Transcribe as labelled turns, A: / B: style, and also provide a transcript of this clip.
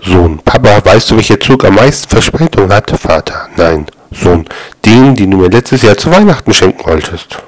A: Sohn, Papa, weißt du, welcher Zug am meisten Verspätung hat? Vater, nein. Sohn, den, den du mir letztes Jahr zu Weihnachten schenken wolltest.